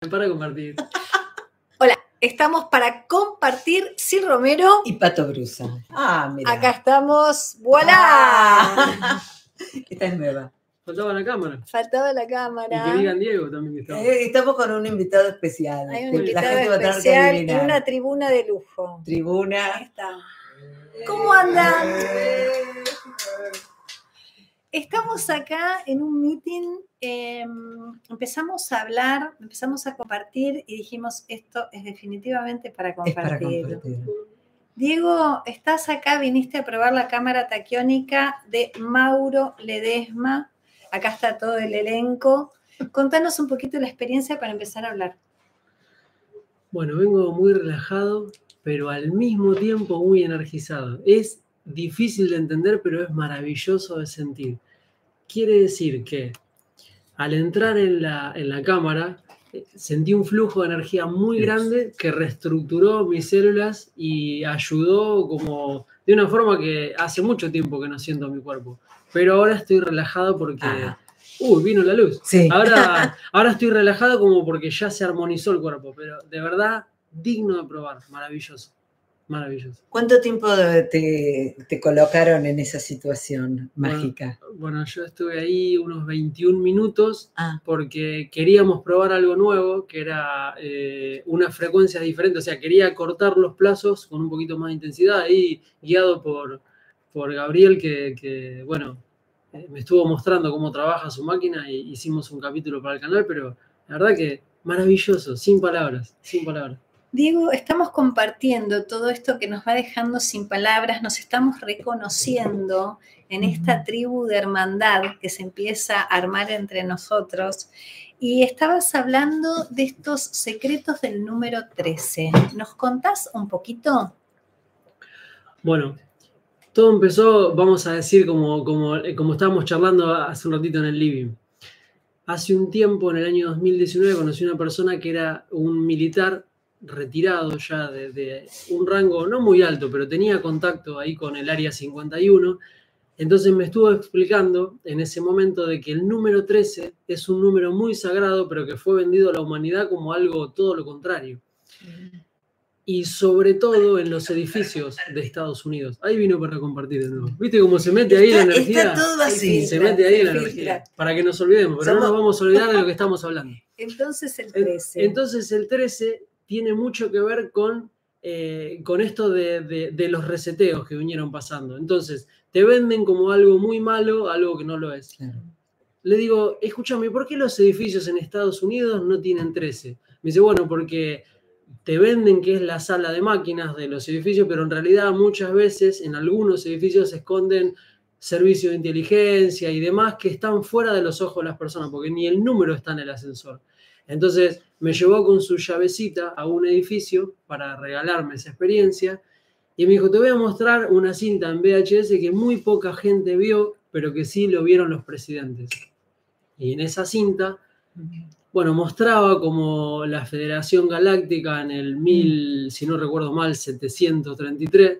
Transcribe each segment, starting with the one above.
Para compartir. Hola, estamos para compartir Sil Romero. Y Pato Brusa. Ah, mira. Acá estamos. ¡Voilà! Ah. Esta es nueva. Faltaba la cámara. Faltaba la Y cámara. que digan Diego también que estaba. Eh, estamos con un invitado especial. Hay un que invitado la gente va a tener que especial y adivinar. una tribuna de lujo. Ahí tribuna. está. ¿Cómo andan? Estamos acá en un meeting, eh, empezamos a hablar, empezamos a compartir y dijimos, esto es definitivamente para Es para compartir. compartir. Diego, estás acá, viniste a probar la cámara taquiónica de Mauro Ledesma. Acá está todo el elenco. Contanos un poquito la experiencia para empezar a hablar. Bueno, vengo muy relajado, pero al mismo tiempo muy energizado. Es difícil de entender, pero es maravilloso de sentir. Quiere decir que al entrar en la, en la cámara, eh, sentí un flujo de energía muy grande que reestructuró mis células y ayudó como de una forma que hace mucho tiempo que no siento mi cuerpo. Pero ahora estoy relajado porque... Ah. Uy, vino la luz. Sí. Ahora, ahora estoy relajado como porque ya se armonizó el cuerpo, pero de verdad digno de probar, maravilloso, maravilloso. ¿Cuánto tiempo te, te colocaron en esa situación Bueno. mágica? Bueno, yo estuve ahí unos 21 minutos Ah, porque queríamos probar algo nuevo, que era eh, una frecuencia diferente, o sea, quería cortar los plazos con un poquito más de intensidad, ahí guiado por, por Gabriel, que, que, bueno, eh, me estuvo mostrando cómo trabaja su máquina y hicimos un capítulo para el canal, pero la verdad que maravilloso, sin palabras, sin palabras. Diego, estamos compartiendo todo esto que nos va dejando sin palabras, nos estamos reconociendo en esta tribu de hermandad que se empieza a armar entre nosotros. Y estabas hablando de estos secretos del número 13. ¿Nos contás un poquito? Bueno, todo empezó, vamos a decir, como, como, eh, como estábamos charlando hace un ratito en el living. Hace un tiempo, en el año 2019, conocí a una persona que era un militar retirado ya de, de un rango no muy alto, pero tenía contacto ahí con el Área 51. Entonces me estuvo explicando en ese momento de que el número 13 es un número muy sagrado, pero que fue vendido a la humanidad como algo todo lo contrario y sobre todo en los edificios de Estados Unidos. Ahí vino para compartir de nuevo. ¿Viste cómo se mete ahí la está, energía? está todo así. se mete ahí la energía. Para que nos olvidemos, pero no Somos- nos vamos a olvidar de lo que estamos hablando. Entonces el En- 13. Entonces el 13 tiene mucho que ver con, eh, con esto de, de- de los reseteos que vinieron pasando. Entonces, te venden como algo muy malo, algo que no lo es. Claro. Le digo, escúchame, ¿por qué los edificios en Estados Unidos no tienen 13? Me dice, bueno, porque te venden que es la sala de máquinas de los edificios, pero en realidad muchas veces en algunos edificios se esconden servicios de inteligencia y demás que están fuera de los ojos de las personas, porque ni el número está en el ascensor. Entonces me llevó con su llavecita a un edificio para regalarme esa experiencia y me dijo, te voy a mostrar una cinta en VHS que muy poca gente vio, pero que sí lo vieron los presidentes. Y en esa cinta, bueno, mostraba como la Federación Galáctica en el 1000, si no recuerdo mal, 733,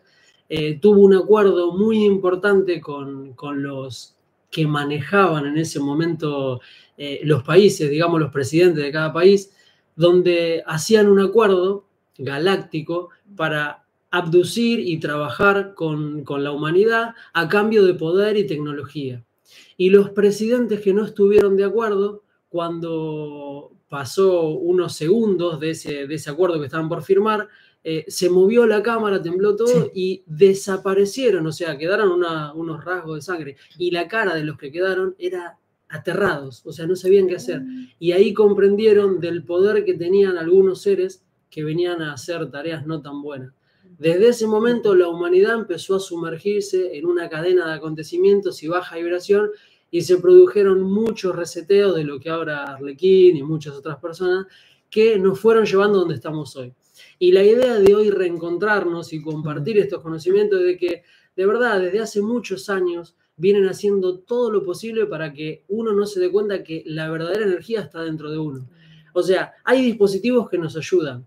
eh, tuvo un acuerdo muy importante con, con los que manejaban en ese momento eh, los países, digamos los presidentes de cada país, donde hacían un acuerdo galáctico para abducir y trabajar con, con la humanidad a cambio de poder y tecnología. Y los presidentes que no estuvieron de acuerdo, cuando pasó unos segundos de ese, de ese acuerdo que estaban por firmar, eh, se movió la cámara, tembló todo y desaparecieron, o sea, quedaron una- unos rasgos de sangre. Y la cara de los que quedaron era aterrados, o sea, no sabían qué hacer. Y ahí comprendieron del poder que tenían algunos seres que venían a hacer tareas no tan buenas. Desde ese momento la humanidad empezó a sumergirse en una cadena de acontecimientos y baja vibración y se produjeron muchos reseteos de lo que ahora Arlequín y muchas otras personas que nos fueron llevando donde estamos hoy. Y la idea de hoy reencontrarnos y compartir estos conocimientos de que de verdad desde hace muchos años vienen haciendo todo lo posible para que uno no se dé cuenta que la verdadera energía está dentro de uno. O sea, hay dispositivos que nos ayudan.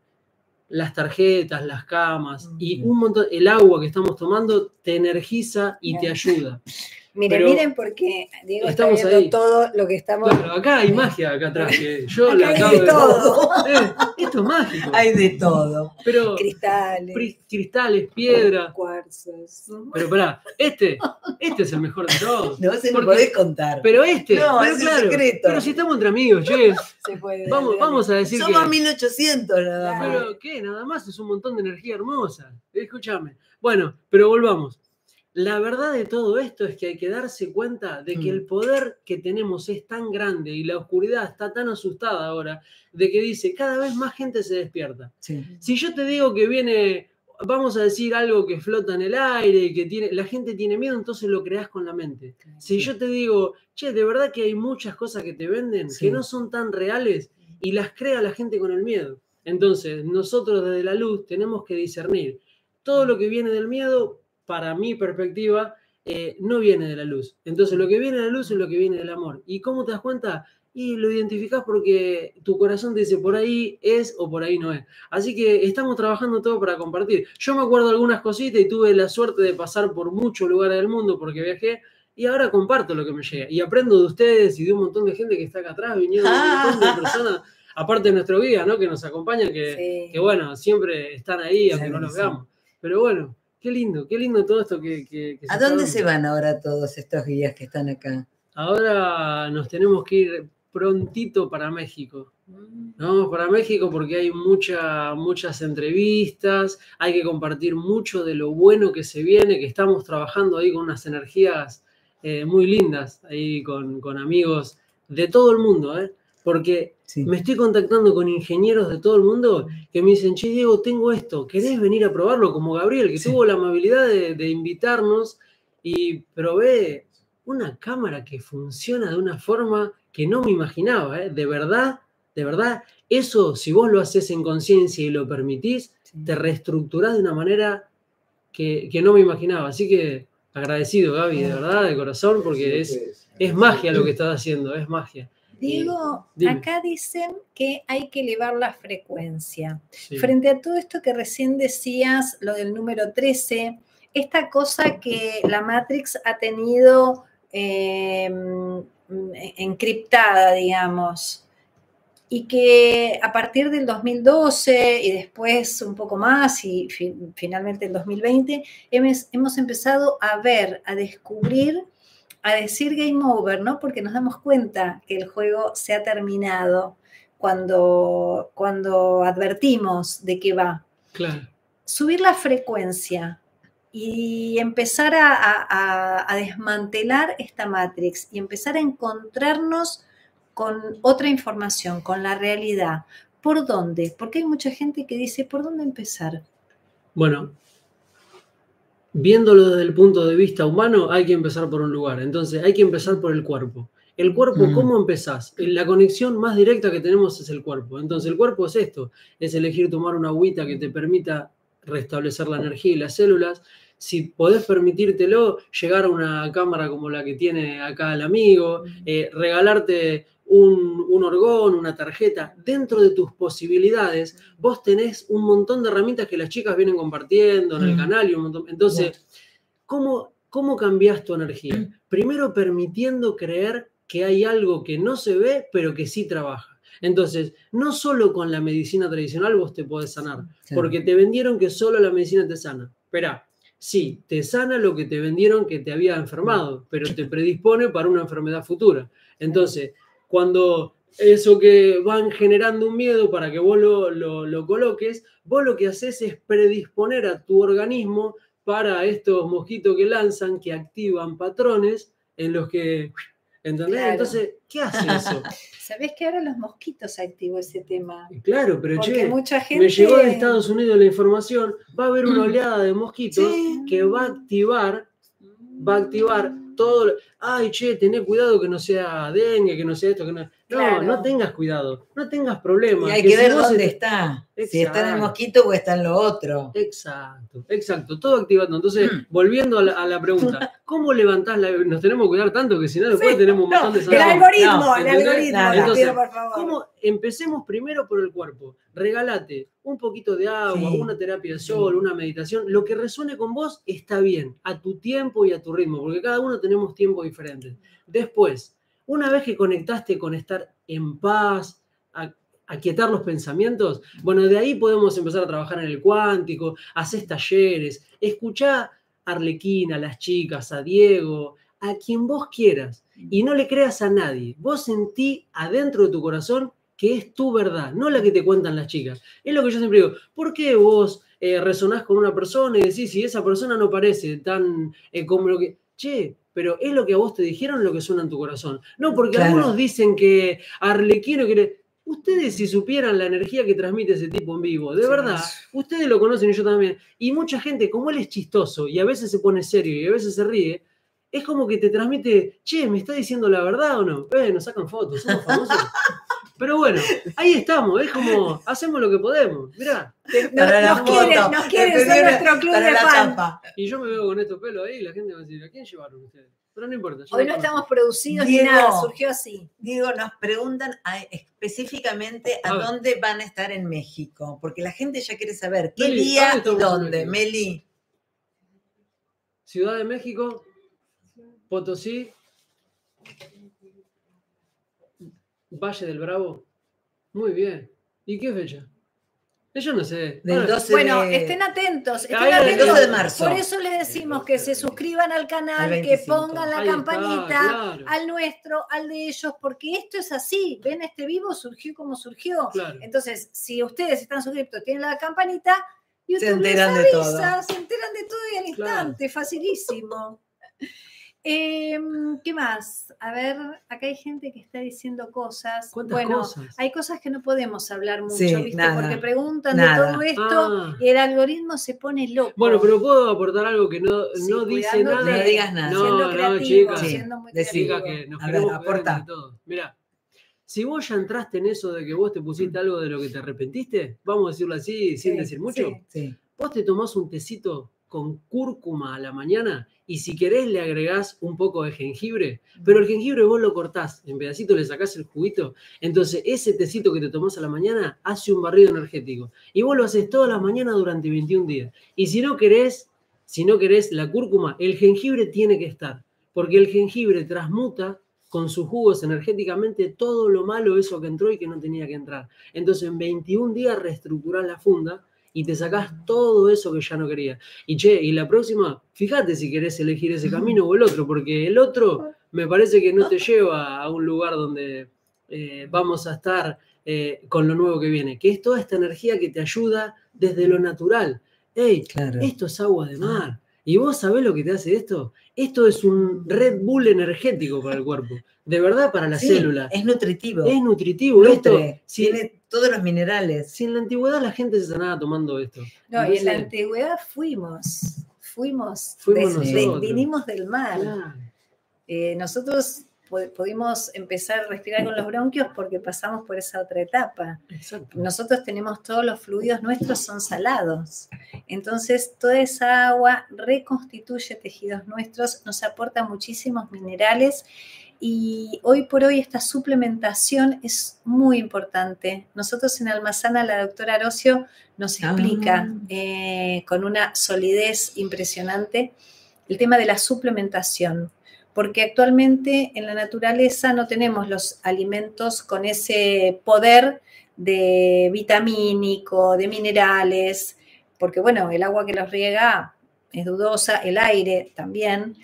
Las tarjetas, las camas y un montón, el agua que estamos tomando te energiza y te ayuda. Miren, Pero miren, porque Diego está estamos viendo ahí. todo lo que estamos. Claro, acá hay magia acá atrás. que yo Acá le hay acabo de de. todo. Eh, esto es mágico. Hay de todo. Pero Cristales, pri- cristales, piedra. cuarzos. Pero pará, este, este es el mejor de todos. No se lo Porque- podés contar. Pero este, No, pero es un claro, secreto. pero si estamos entre amigos, che, Se puede. vamos, dale, vamos a decir Somos que. 1800 nada más. Pero qué, nada más es un montón de energía hermosa. Escúchame. Bueno, pero volvamos. La verdad de todo esto es que hay que darse cuenta de que Mm. el poder que tenemos es tan grande y la oscuridad está tan asustada ahora de que dice cada vez más gente se despierta. Sí. Si yo te digo que viene, vamos a decir algo que flota en el aire y que tiene, la gente tiene miedo, entonces lo creas con la mente. Si yo te digo, che, de verdad que hay muchas cosas que te venden Sí. que no son tan reales y las crea la gente con el miedo. Entonces, nosotros desde la luz tenemos que discernir. Todo lo que viene del miedo, para mi perspectiva, eh, no viene de la luz. Entonces, lo que viene de la luz es lo que viene del amor. ¿Y cómo te das cuenta? Y lo identificás porque tu corazón te dice por ahí es o por ahí no es. Así que estamos trabajando todo para compartir. Yo me acuerdo algunas cositas y tuve la suerte de pasar por muchos lugares del mundo porque viajé y ahora comparto lo que me llega. Y aprendo de ustedes y de un montón de gente que está acá atrás, viniendo un montón de personas, aparte de nuestro guía, ¿no? Que nos acompaña, que, Sí. que bueno, siempre están ahí, aunque no los veamos. Pero bueno, qué lindo, qué lindo todo esto que... que- que ¿A está dónde se van ahora todos estos guías que están acá? Ahora nos tenemos que ir prontito para México. Nos vamos para México porque hay mucha, muchas entrevistas, hay que compartir mucho de lo bueno que se viene, que estamos trabajando ahí con unas energías eh, muy lindas, ahí con, con amigos de todo el mundo, ¿eh? porque Sí. me estoy contactando con ingenieros de todo el mundo que me dicen, che, Diego, tengo esto, ¿querés venir a probarlo? Como Gabriel, que Sí. tuvo la amabilidad de, de invitarnos y probé una cámara que funciona de una forma que no me imaginaba, ¿eh? de verdad, de verdad, eso si vos lo haces en conciencia y lo permitís, Sí. te reestructurás de una manera que, que no me imaginaba. Así que agradecido, Gaby, de verdad, de corazón, porque es, es magia lo que estás haciendo, es magia. Diego, Dime. acá dicen que hay que elevar la frecuencia. Sí. Frente a todo esto que recién decías, lo del número 13, esta cosa que la Matrix ha tenido eh, mm, encriptada, digamos, y que a partir del 2012 y después un poco más y fi- finalmente el 2020, hemos, hemos empezado a ver, a descubrir, a decir game over, ¿no? Porque nos damos cuenta que el juego se ha terminado cuando, cuando advertimos de que va. Claro. Subir la frecuencia y empezar a, a- a- a desmantelar esta matrix y empezar a encontrarnos con otra información, con la realidad. ¿Por dónde? Porque hay mucha gente que dice, ¿por dónde empezar? Bueno, viéndolo desde el punto de vista humano, hay que empezar por un lugar. Entonces, hay que empezar por el cuerpo. El cuerpo, Mm. ¿cómo empezás? La conexión más directa que tenemos es el cuerpo. Entonces, el cuerpo es esto, es elegir tomar una agüita que te permita restablecer la energía y las células. Si podés permitírtelo, llegar a una cámara como la que tiene acá el amigo, eh, regalarte un, un orgón, una tarjeta, dentro de tus posibilidades, vos tenés un montón de herramientas que las chicas vienen compartiendo en el Mm. canal y un montón. Entonces, ¿cómo, ¿cómo cambias tu energía? Primero permitiendo creer que hay algo que no se ve, pero que sí trabaja. Entonces, no solo con la medicina tradicional vos te podés sanar, porque te vendieron que solo la medicina te sana. Esperá, sí, te sana lo que te vendieron que te había enfermado, pero te predispone para una enfermedad futura. Entonces, cuando eso que van generando un miedo para que vos lo, lo- lo coloques, vos lo que haces es predisponer a tu organismo para estos mosquitos que lanzan, que activan patrones en los que... ¿Entendés? Claro. Entonces, ¿qué hace eso? ¿Sabés que ahora los mosquitos activó ese tema? Claro, pero Porque che, mucha gente... me llegó de Estados Unidos la información, va a haber una oleada de mosquitos Sí. que va a activar, va a activar todo. Ay, che, tené cuidado que no sea dengue, que no sea esto, que no. No, Claro. no tengas cuidado, no tengas problemas. Y hay que ver dónde est- está. Si está en el mosquito o está en lo otro. Exacto, exacto, todo activando. Entonces, Mm. volviendo a la, a la pregunta, ¿cómo levantás la... Nos tenemos que cuidar tanto que si no después Sí, tenemos un No, montón de el sanciones. algoritmo, No, el algoritmo, Entonces, pido por favor. ¿Cómo? Empecemos primero por el cuerpo. Regálate un poquito de agua, Sí. una terapia de sol, una meditación. Lo que resuene con vos está bien, a tu tiempo y a tu ritmo, porque cada uno tenemos tiempos diferentes. Después, una vez que conectaste con estar en paz, a, aquietar los pensamientos, bueno, de ahí podemos empezar a trabajar en el cuántico, haces talleres, escuchá a Arlequina, a las chicas, a Diego, a quien vos quieras y no le creas a nadie. Vos sentí adentro de tu corazón que es tu verdad, no la que te cuentan las chicas. Es lo que yo siempre digo, ¿por qué vos eh, resonás con una persona y decís, si esa persona no parece tan eh, como lo que... Che, pero es lo que a vos te dijeron lo que suena en tu corazón. No, porque Claro. algunos dicen que Arlequino quiere... Ustedes si supieran la energía que transmite ese tipo en vivo, de Sí. verdad, ustedes lo conocen y yo también. Y mucha gente, como él es chistoso y a veces se pone serio y a veces se ríe, es como que te transmite, che, ¿me está diciendo la verdad o no? Eh, nos sacan fotos, somos famosos. Pero bueno, ahí estamos, es como, hacemos lo que podemos, mirá. Nos, Para nos quieren, nos quieren, son nuestro club de chapa. Y yo me veo con estos pelos ahí y la gente va a decir, ¿a quién llevaron ustedes? Pero no importa. Hoy lo no estamos producidos Diego. ni nada, surgió así. Digo, nos preguntan a- específicamente a, dónde van a estar en México, porque la gente ya quiere saber qué Meli, día ¿dónde y dónde. Meli, Ciudad de México, Potosí, Valle del Bravo. Muy bien. ¿Y qué fecha? Eh, Yo no sé. del Ahora, 12 Bueno, de... estén atentos, estén atentos. 12 de marzo. Por eso les decimos que se suscriban al canal, Al que 25. pongan la ahí está, campanita, claro, al nuestro, al de ellos, porque esto es así. Ven, este vivo surgió como surgió. claro. Entonces, si ustedes están suscritos, tienen la campanita, YouTube Se enteran les de todo. Se enteran de todo y al Claro. instante, facilísimo. Em, ¿Qué más? A ver, acá hay gente que está diciendo cosas. ¿Cuántas Bueno, cosas? hay cosas que no podemos hablar mucho, Sí, ¿viste? nada, Porque preguntan nada. de todo esto Ah. y el algoritmo se pone loco. Bueno, pero puedo aportar algo que no, Sí, no dice nada. No digas nada. No, siendo no, creativo, chicas. Sí, siendo muy creativo. Chicas, que nos A ver, aporta. entre todos. Mira, si vos ya entraste en eso de que vos te pusiste algo de lo que te arrepentiste, vamos a decirlo así, sin Sí, decir mucho, sí. Sí. vos te tomás un tecito con cúrcuma a la mañana y si querés le agregás un poco de jengibre, pero el jengibre vos lo cortás, en pedacitos le sacás el juguito, entonces ese tecito que te tomás a la mañana hace un barrido energético y vos lo haces todas las mañanas durante 21 días. Y si no querés, si no querés la cúrcuma, el jengibre tiene que estar, porque el jengibre transmuta con sus jugos energéticamente todo lo malo, eso que entró y que no tenía que entrar. Entonces en 21 días reestructurás la funda y te sacás todo eso que ya no querías. Y che, y la próxima, fíjate si querés elegir ese camino o el otro, porque el otro me parece que no te lleva a un lugar donde eh, vamos a estar eh, con lo nuevo que viene, que es toda esta energía que te ayuda desde lo natural. Ey, Claro. esto es agua de mar. ¿Y vos sabés lo que te hace esto? Esto es un Red Bull energético para el cuerpo. De verdad, para la Sí, célula. Es nutritivo. Es nutritivo. Esto, Nutre, tiene todos los minerales. si en la antigüedad la gente se sanaba tomando esto. No, y en la antigüedad fuimos, fuimos, Fuimos desde- nosotros. vinimos del mar. claro, Eh, nosotros pudimos empezar a respirar con los bronquios porque pasamos por esa otra etapa. exacto. Nosotros tenemos todos los fluidos nuestros son salados. Entonces, toda esa agua reconstituye tejidos nuestros, nos aporta muchísimos minerales y hoy por hoy esta suplementación es muy importante. Nosotros en Almazana, la doctora Arocio nos Ah. explica eh, con una solidez impresionante el tema de la suplementación porque actualmente en la naturaleza no tenemos los alimentos con ese poder de vitamínico, de minerales, porque bueno, el agua que los riega es dudosa, el aire también.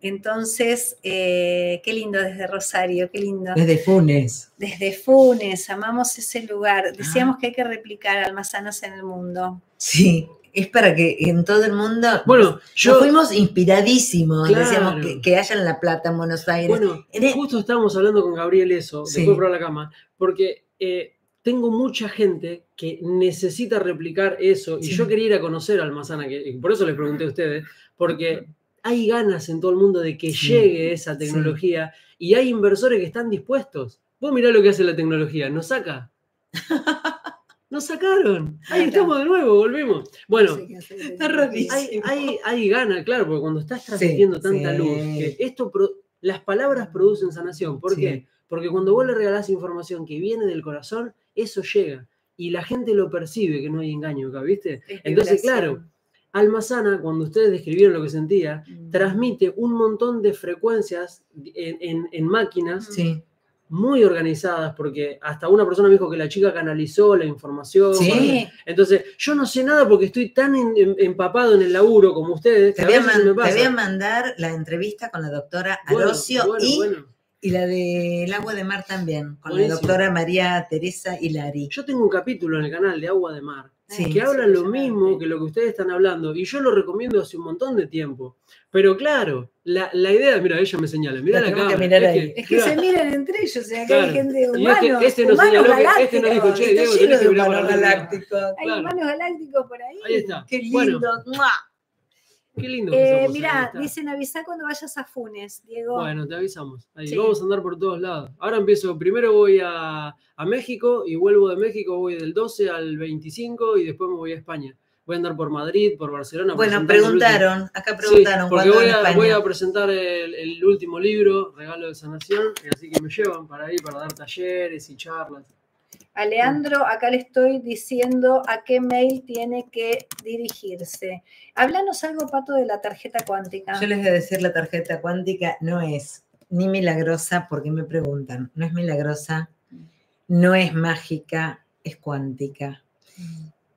Entonces, eh, qué lindo desde Rosario, qué lindo. Desde Funes. Desde Funes, amamos ese lugar. Decíamos que hay que replicar almazanas en el mundo. Sí, es para que en todo el mundo. Bueno, yo yo. fuimos inspiradísimos. Claro. Decíamos que, que haya en La Plata, en Buenos Aires. Bueno, el- justo estábamos hablando con Gabriel eso, Sí. después por la cama, porque eh, tengo mucha gente que necesita replicar eso y Sí. yo quería ir a conocer a Almazana, que, y por eso les pregunté a ustedes, porque hay ganas en todo el mundo de que Sí. llegue esa tecnología y hay inversores que están dispuestos. Vos mirá lo que hace la tecnología, nos saca. Nos sacaron. Ahí estamos de nuevo, volvemos. Bueno. Está rarísimo. hay, hay, hay gana, claro, porque cuando estás transmitiendo tanta luz, que esto pro- las palabras producen sanación. ¿Por qué? Porque cuando vos le regalás información que viene del corazón, eso llega. Y la gente lo percibe, que no hay engaño acá, ¿viste? Es Entonces, vibración. claro, Alma Sana, cuando ustedes describieron lo que sentía, Mm. transmite un montón de frecuencias en, en- en máquinas Sí, muy organizadas, porque hasta una persona me dijo que la chica canalizó la información. Sí. Entonces, yo no sé nada porque estoy tan en- en- empapado en el laburo como ustedes, te voy, a veces man- me te pasa. voy a mandar la entrevista con la doctora Arocio bueno, y, bueno. y la del agua de mar también, con Buenísimo. la doctora María Teresa Hilari. Yo tengo un capítulo en el canal de Agua de Mar Sí. que habla lo mismo que lo que ustedes están hablando y yo lo recomiendo hace un montón de tiempo. Pero claro, la, la idea, mira, ella me señala, mira La que cámara. mirar es ahí. Es que se miran entre ellos, o sea, acá Claro. hay gente este- este humanos señaló que- este nos dijo, che, Está Diego, lleno de humanos galácticos. Hay claro. humanos galácticos por ahí. Ahí está. Qué lindo. Bueno, qué lindo. Eh, mirá, dicen avisá cuando vayas a Funes, Diego. Bueno, te avisamos. Ahí, Sí. Vamos a andar por todos lados. Ahora empiezo, primero voy a, a México y vuelvo de México, voy del 12 al 25 y después me voy a España. Voy a andar por Madrid, por Barcelona. Bueno, preguntaron, acá Sí, preguntaron porque cuándo voy a, voy a presentar el, el último libro, Regalo de Sanación, y así que me llevan para ahí, para dar talleres y charlas. A Leandro, acá le estoy diciendo a qué mail tiene que dirigirse. Háblanos algo, Pato, de la tarjeta cuántica. Yo les voy a decir, la tarjeta cuántica no es ni milagrosa, porque me preguntan, no es milagrosa, no es mágica, es cuántica.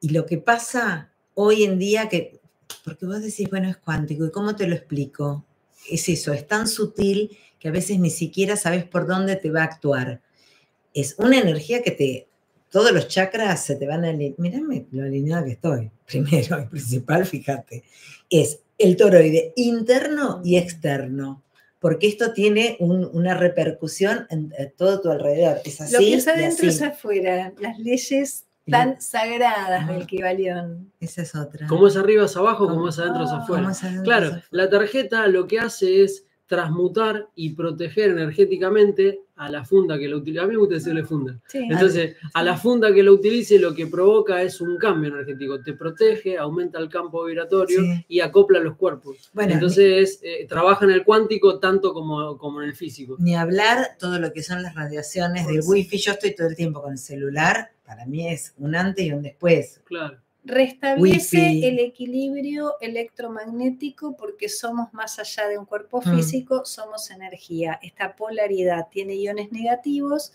Y lo que pasa hoy en día, que, porque vos decís, bueno, es cuántico, ¿y cómo te lo explico? Es eso, es tan sutil que a veces ni siquiera sabes por dónde te va a actuar. Es una energía que te, todos los chakras se te van a alinear. Mirame lo alineada que estoy, primero y principal, fíjate. Es el toroide interno y externo, porque esto tiene un- una repercusión en, en todo tu alrededor. Es así. Lo que es adentro es afuera, las leyes tan sagradas del Kibalión. Esa es otra. Como es arriba es abajo, como es adentro es afuera. ¿Cómo es adentro, es Claro, afuera? la tarjeta lo que hace es transmutar y proteger energéticamente a la funda que lo utiliza. A mí me gusta decirle funda. Sí. Entonces, a la funda que lo utilice lo que provoca es un cambio energético. Te protege, aumenta el campo vibratorio Sí. y acopla los cuerpos. Bueno, Entonces, eh, trabaja en el cuántico tanto como, como en el físico. Ni hablar todo lo que son las radiaciones del wifi. Yo estoy todo el tiempo con el celular. Para mí es un antes y un después. Claro. Restablece Wifi. el equilibrio electromagnético porque somos más allá de un cuerpo Mm. físico, somos energía. Esta polaridad tiene iones negativos,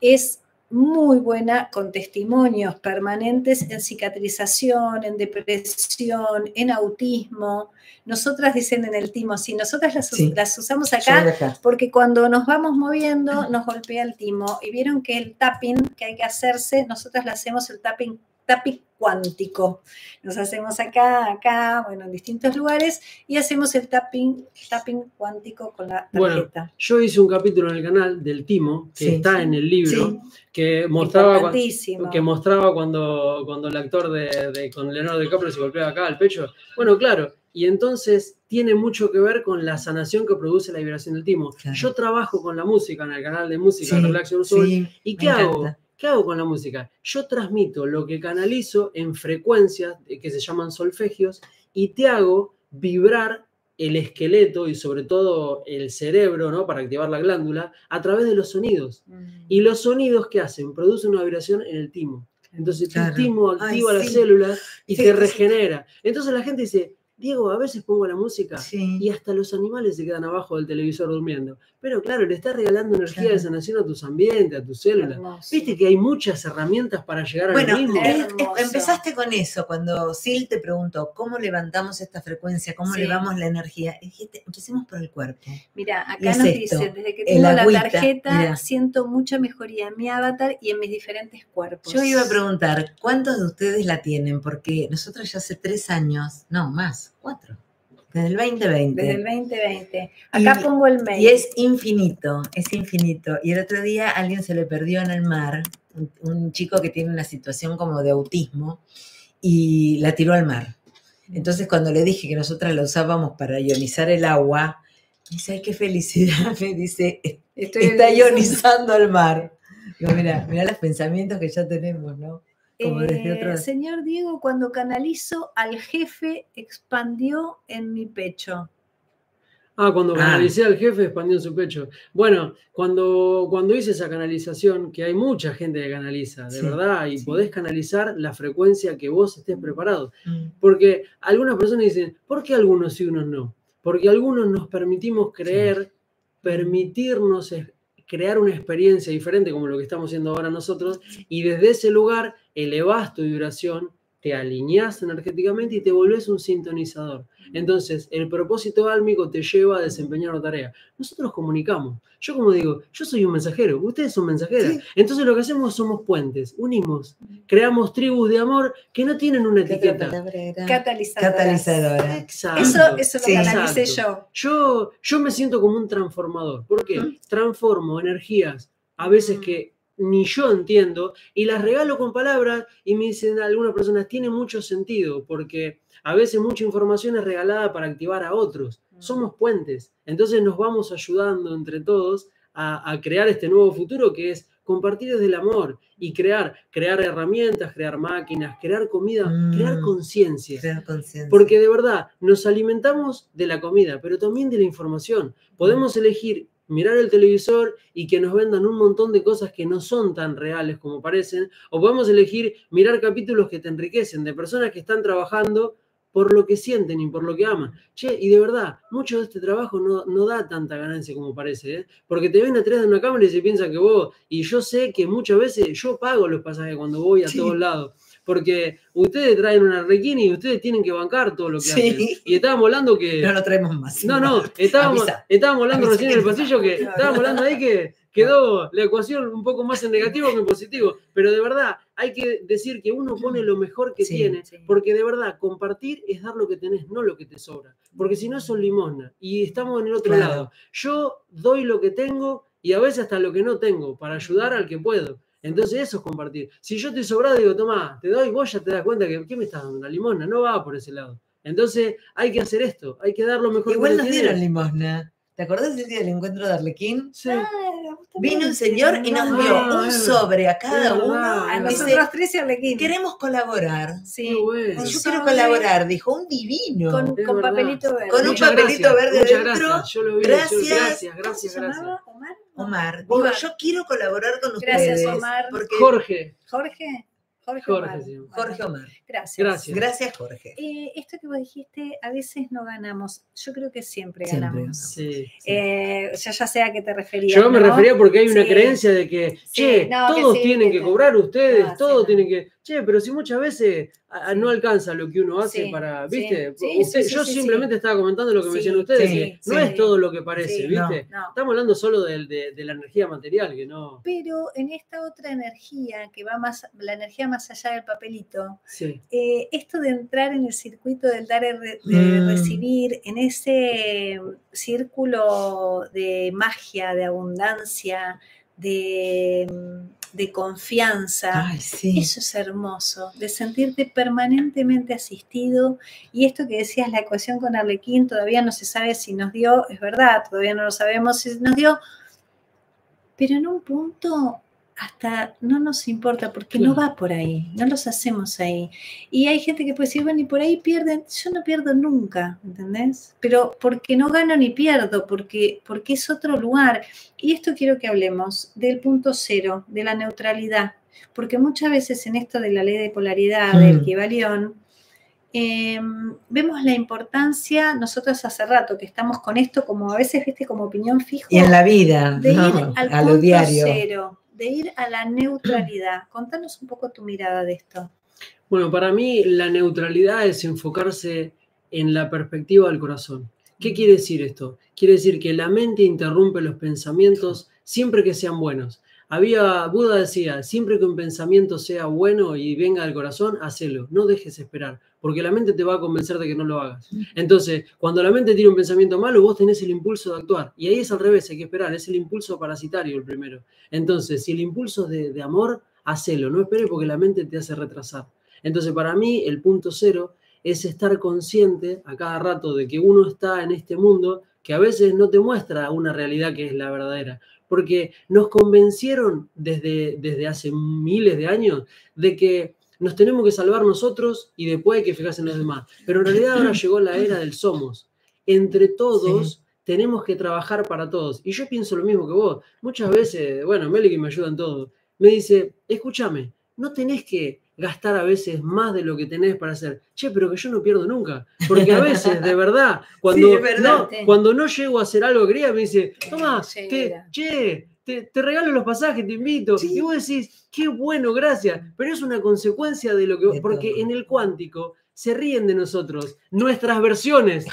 es muy buena con testimonios permanentes en cicatrización, en depresión, en autismo. Nosotras dicen en el timo, sí, nosotras las, us- Sí. las usamos acá. porque cuando nos vamos moviendo nos golpea el timo y vieron que el tapping que hay que hacerse, nosotras le hacemos el tapping, tapping cuántico. Nos hacemos acá, acá, bueno, en distintos lugares y hacemos el tapping, tapping cuántico con la Bueno, tarjeta. Yo hice un capítulo en el canal del Timo, que Sí. está en el libro, Sí. que mostraba, cua- Importantísimo. que mostraba cuando, cuando el actor de, de- con Leonardo DiCaprio se golpeaba acá al pecho. Bueno, claro, y entonces tiene mucho que ver con la sanación que produce la vibración del timo. Claro. Yo trabajo con la música en el canal de música Relax Your Soul. ¿Y qué hago? ¿Qué hago con la música? Yo transmito lo que canalizo en frecuencias eh, que se llaman solfegios y te hago vibrar el esqueleto y sobre todo el cerebro, ¿no? Para activar la glándula, a través de los sonidos. Mm. Y los sonidos que hacen, producen una vibración en el timo. Entonces Claro. tu timo Ay, activa las sí. células y Sí, te regenera. Entonces la gente dice, Diego, a veces pongo la música Sí. y hasta los animales se quedan abajo del televisor durmiendo. Pero claro, le estás regalando energía Claro. de sanación a tus ambientes, a tus células. Hermoso. Viste que hay muchas herramientas para llegar Bueno, al es- Hermoso. es- empezaste con eso, cuando Sil te preguntó cómo levantamos esta frecuencia, cómo Sí. elevamos la energía. Y dijiste, empecemos por el cuerpo. Mira, acá es nos esto, dice, desde que tengo la tarjeta, mira. siento mucha mejoría en mi avatar y en mis diferentes cuerpos. Yo iba a preguntar, ¿cuántos de ustedes la tienen? Porque nosotros ya hace tres años, no, más, cuatro, desde el 2020. Desde el 2020. Acá Y- pongo el mail. Y es infinito, es infinito. Y el otro día alguien se le perdió en el mar, un, un chico que tiene una situación como de autismo, y la tiró al mar. Entonces cuando le dije que nosotras la usábamos para ionizar el agua, Dice, ay, qué felicidad, me dice, Estoy está ionizando el mar. No, mira, mira los pensamientos que ya tenemos, ¿no? Como desde Eh, Señor Diego, cuando canalizo al jefe, expandió en mi pecho. Ah, cuando Ah. canalicé al jefe expandió en su pecho. Bueno, cuando, cuando hice esa canalización, que hay mucha gente que canaliza, de Sí, verdad, y sí. podés canalizar la frecuencia que vos estés preparado. Mm. Porque algunas personas dicen, ¿por qué algunos sí, unos no? Porque algunos nos permitimos creer, permitirnos es- crear una experiencia diferente como lo que estamos haciendo ahora nosotros, y desde ese lugar elevás tu vibración, te alineás energéticamente y te volvés un sintonizador. Entonces, el propósito álmico te lleva a desempeñar una tarea. Nosotros comunicamos. Yo como digo, yo soy un mensajero, ustedes son mensajeras. Sí. Entonces lo que hacemos somos puentes, unimos, creamos tribus de amor que no tienen una ¿Qué otra etiqueta. Catalizadora. Catalizadora. Exacto. Eso, eso Sí. lo canalicé Exacto. yo. Yo, yo me siento como un transformador. ¿Por qué? Transformo energías a veces Mm. que ni yo entiendo y las regalo con palabras y me dicen algunas personas, tiene mucho sentido porque a veces mucha información es regalada para activar a otros. Mm. Somos puentes. Entonces nos vamos ayudando entre todos a, a crear este nuevo futuro que es compartir desde el amor y crear, crear herramientas, crear máquinas, crear comida, Mm. crear conciencia. Crear conciencia. Porque de verdad, nos alimentamos de la comida, pero también de la información. Podemos elegir mirar el televisor y que nos vendan un montón de cosas que no son tan reales como parecen, o podemos elegir mirar capítulos que te enriquecen, de personas que están trabajando por lo que sienten y por lo que aman. Che, y de verdad, mucho de este trabajo no, no da tanta ganancia como parece, ¿eh? porque te ven atrás de una cámara y se piensa que vos, y yo sé que muchas veces yo pago los pasajes cuando voy a Sí. todos lados, porque ustedes traen una requina y ustedes tienen que bancar todo lo que Sí. hacen. Y estábamos hablando que... No lo traemos más. No, no, estábamos, Avisa. estábamos hablando recién en el pasillo que Claro. estábamos hablando ahí que quedó la ecuación un poco más en negativo que en positivo. Pero de verdad, hay que decir que uno pone lo mejor que Sí, tiene, sí. porque de verdad, compartir es dar lo que tenés, no lo que te sobra. Porque si no, son limosna. Y estamos en el otro Claro. lado. Yo doy lo que tengo y a veces hasta lo que no tengo para ayudar al que puedo. Entonces eso es compartir. Si yo estoy sobrado, digo, toma, te doy, vos ya te das cuenta que, ¿qué me estás dando? Una limosna, no va por ese lado. Entonces hay que hacer esto, hay que dar lo mejor Igual que nos dieron limosna. ¿Te acordás del día del encuentro de Arlequín? Sí. Ah, Vino un señor y nos dio Ah, un es sobre a cada uno. verdad, A es Dice, nosotros tres y Arlequín. queremos colaborar. Sí. Bueno. Un Yo quiero colaborar, dijo, un divino. Con, papelito verde. Con un Muchas papelito gracias, verde muchas adentro. Gracias, yo lo vi, yo- Gracias. gracias, ¿Cómo se gracias, gracias. ¿Omar? Omar, Omar. digo, yo quiero colaborar con Gracias, ustedes. Omar. Porque Jorge, Jorge. Jorge, Jorge, Omar. sí. Jorge Omar. Gracias. Gracias. Gracias, Jorge. Eh, esto que vos dijiste, a veces no ganamos. Yo creo que siempre, Siempre ganamos. ganamos. sí. Eh, yo ya sé a qué te referías. Yo me ¿no? refería porque hay una Sí. creencia de que, Sí, che, no, todos sí, tienen que cobrar ustedes, No, sí, todos no. tienen que. Che, pero si muchas veces a- a no alcanza lo que uno hace Sí, para, ¿viste? sí, Usted- sí, sí, yo simplemente estaba comentando lo que me decían ustedes, que no es todo lo que parece, ¿viste? No. Estamos hablando solo de, de la energía material, que no. Pero en esta otra energía, que va más, la energía más allá del papelito, eh, esto de entrar en el circuito del dar y re- Mm. recibir, en ese círculo de magia, de abundancia, de, de confianza, Ay, sí. Eso es hermoso, de sentirte permanentemente asistido. Y esto que decías, la ecuación con Arlequín, todavía no se sabe si nos dio, es verdad, todavía no lo sabemos si nos dio, pero en un punto hasta no nos importa porque no va por ahí, no los hacemos ahí. Y hay gente que puede decir, bueno, y por ahí pierden, yo no pierdo nunca, ¿entendés? Pero porque no gano ni pierdo, porque, porque es otro lugar. Y esto quiero que hablemos del punto cero, de la neutralidad, porque muchas veces en esto de la ley de polaridad, del Mm. Kibalión, eh, vemos la importancia, nosotros hace rato que estamos con esto como a veces, viste, como opinión fija, Y en la vida, de ¿no? ir al a lo punto diario. cero, de ir a la neutralidad. Contanos un poco tu mirada de esto. Bueno, para mí la neutralidad es enfocarse en la perspectiva del corazón. ¿Qué quiere decir esto? Quiere decir que la mente interrumpe los pensamientos siempre que sean buenos. Había, Buda decía, siempre que un pensamiento sea bueno y venga del corazón, hacelo, no dejes esperar, porque la mente te va a convencer de que no lo hagas. Entonces, cuando la mente tiene un pensamiento malo, vos tenés el impulso de actuar. Y ahí es al revés, hay que esperar, es el impulso parasitario el primero. Entonces, si el impulso es de, de amor, hacelo, no esperes porque la mente te hace retrasar. Entonces, para mí, el punto cero es estar consciente a cada rato de que uno está en este mundo que a veces no te muestra una realidad que es la verdadera, porque nos convencieron desde, desde hace miles de años de que nos tenemos que salvar nosotros y después hay que fijarse en los demás. Pero en realidad ahora llegó la era del somos. Entre todos tenemos que trabajar para todos. Y yo pienso lo mismo que vos. Muchas veces, bueno, Meli que me ayuda en todo, me dice, escúchame, no tenés que gastar a veces más de lo que tenés para hacer. Che, pero que yo no pierdo nunca. Porque a veces, de verdad, cuando, Sí, es verdad. No, cuando no llego a hacer algo que quería, me dice, toma, Sí, te- era. che, te, te regalo los pasajes, te invito. Y vos decís, qué bueno, gracias. Pero es una consecuencia de lo que... De porque todo. en el cuántico se ríen de nosotros, nuestras versiones.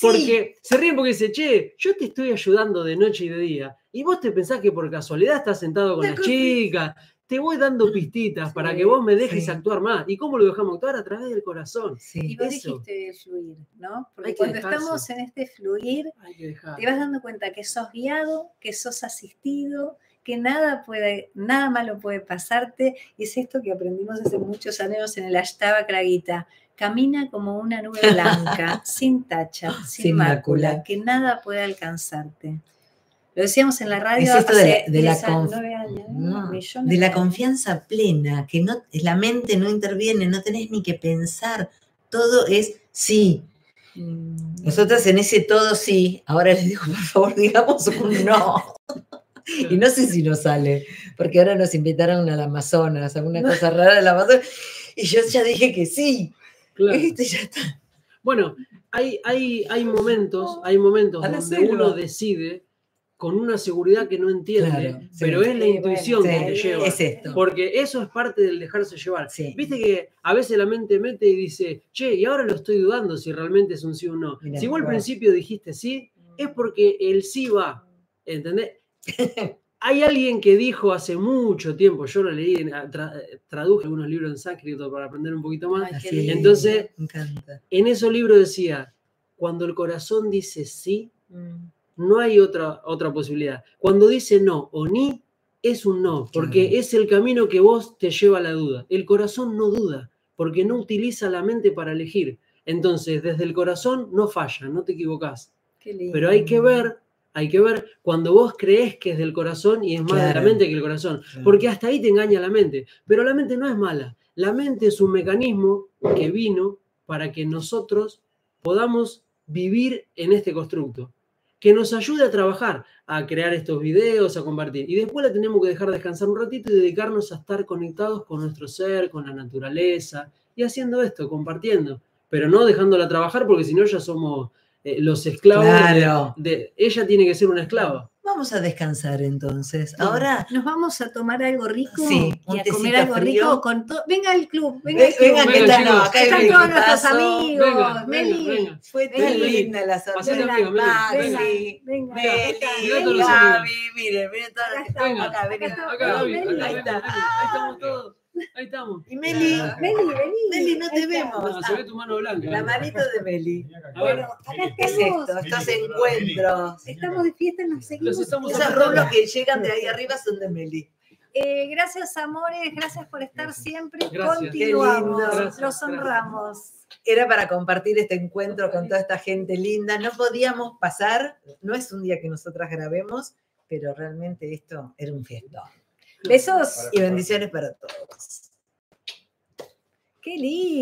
Porque se ríen porque dice, che, yo te estoy ayudando de noche y de día. Y vos te pensás que por casualidad estás sentado con las chicas. Te voy dando pistitas para que vos me dejes sí. actuar más. ¿Y cómo lo dejamos actuar? A través del corazón. Y Sí. vos Eso. dijiste fluir, ¿no? Porque cuando dejarse. estamos en este fluir, Hay que dejar. te vas dando cuenta que sos guiado, que sos asistido, que nada puede, nada malo puede pasarte. Y es esto que aprendimos hace muchos años en el Ashtavakra Gita. Camina como una nube blanca, sin tacha, sin, Sin mácula, mácula. que nada puede alcanzarte. Lo decíamos en la radio Es esto de hace la- de la 10 años, conf- 9 años, No, millones de la años. confianza plena, que no, la mente no interviene, no tenés ni que pensar, todo es sí. Mm. Nosotros en ese todo sí, ahora les digo, por favor, digamos un no. Y no sé si nos sale, porque ahora nos invitaron al Amazonas, a una cosa rara del Amazonas, y yo ya dije que sí. Claro. Este ya está. Bueno, hay, hay, hay momentos, hay momentos donde selva. uno decide con una seguridad que no entiende, Claro, sí. pero es la Sí, intuición bueno, que te sí, lleva. Es esto. Porque eso es parte del dejarse llevar. Sí. Viste que a veces la mente mete y dice, che, y ahora lo estoy dudando si realmente es un sí o un no. Mirá, si vos al principio dijiste sí, es porque el sí va. ¿Entendés? Hay alguien que dijo hace mucho tiempo, yo lo leí, tra- traduje algunos libros en sánscrito para aprender un poquito más. Ay. Entonces- me encanta. En esos libros decía, cuando el corazón dice sí, Mm. No hay otra, otra posibilidad. Cuando dice no o ni, es un no, porque Claro. es el camino que vos te lleva a la duda. El corazón no duda, porque no utiliza la mente para elegir. Entonces, desde el corazón no falla, no te equivocás. Qué lindo. Pero hay que ver, hay que ver cuando vos crees que es del corazón y es más de la mente que el corazón. Claro. Porque hasta ahí te engaña la mente. Pero la mente no es mala. La mente es un mecanismo que vino para que nosotros podamos vivir en este constructo. Que nos ayude a trabajar, a crear estos videos, a compartir. Y después la tenemos que dejar descansar un ratito y dedicarnos a estar conectados con nuestro ser, con la naturaleza, y haciendo esto, compartiendo. Pero no dejándola trabajar porque si no ya somos eh, los esclavos. de- Claro. de, ella tiene que ser una esclava. Vamos a descansar entonces. Ahora, Nos vamos a tomar algo rico Sí, y un a tecito comer algo frío. rico con todo. Venga al club, venga Ven- al club. vengan que Venga, están, no, acá todos nuestros amigos. Venga, Meli, venga, venga. Fue tan Meli, linda la sorpresa. Meli, venga, Meli, venga. Miren, miren todas Acá las- estamos, Venga, acá, acá Acá, acá, ahí Meli, está. Meli, ahí estamos todos. Ahí estamos. Y Meli, Meli, vení. Meli, no te vemos. No, se ve tu mano blanca. la manito de Meli. Bueno, acá ¿Qué es estamos. esto? Estos encuentros. Estamos de fiesta, nos seguimos. Esos rulos que llegan de ahí arriba son de Meli. Eh, gracias, amores, gracias por estar siempre. Gracias. Continuamos, Qué lindo. Gracias, los honramos. Era para compartir este encuentro con toda esta gente linda. No podíamos pasar, no es un día que nosotras grabemos, pero realmente esto era un fiestón. Besos. Y bendiciones para todos. Qué lindo.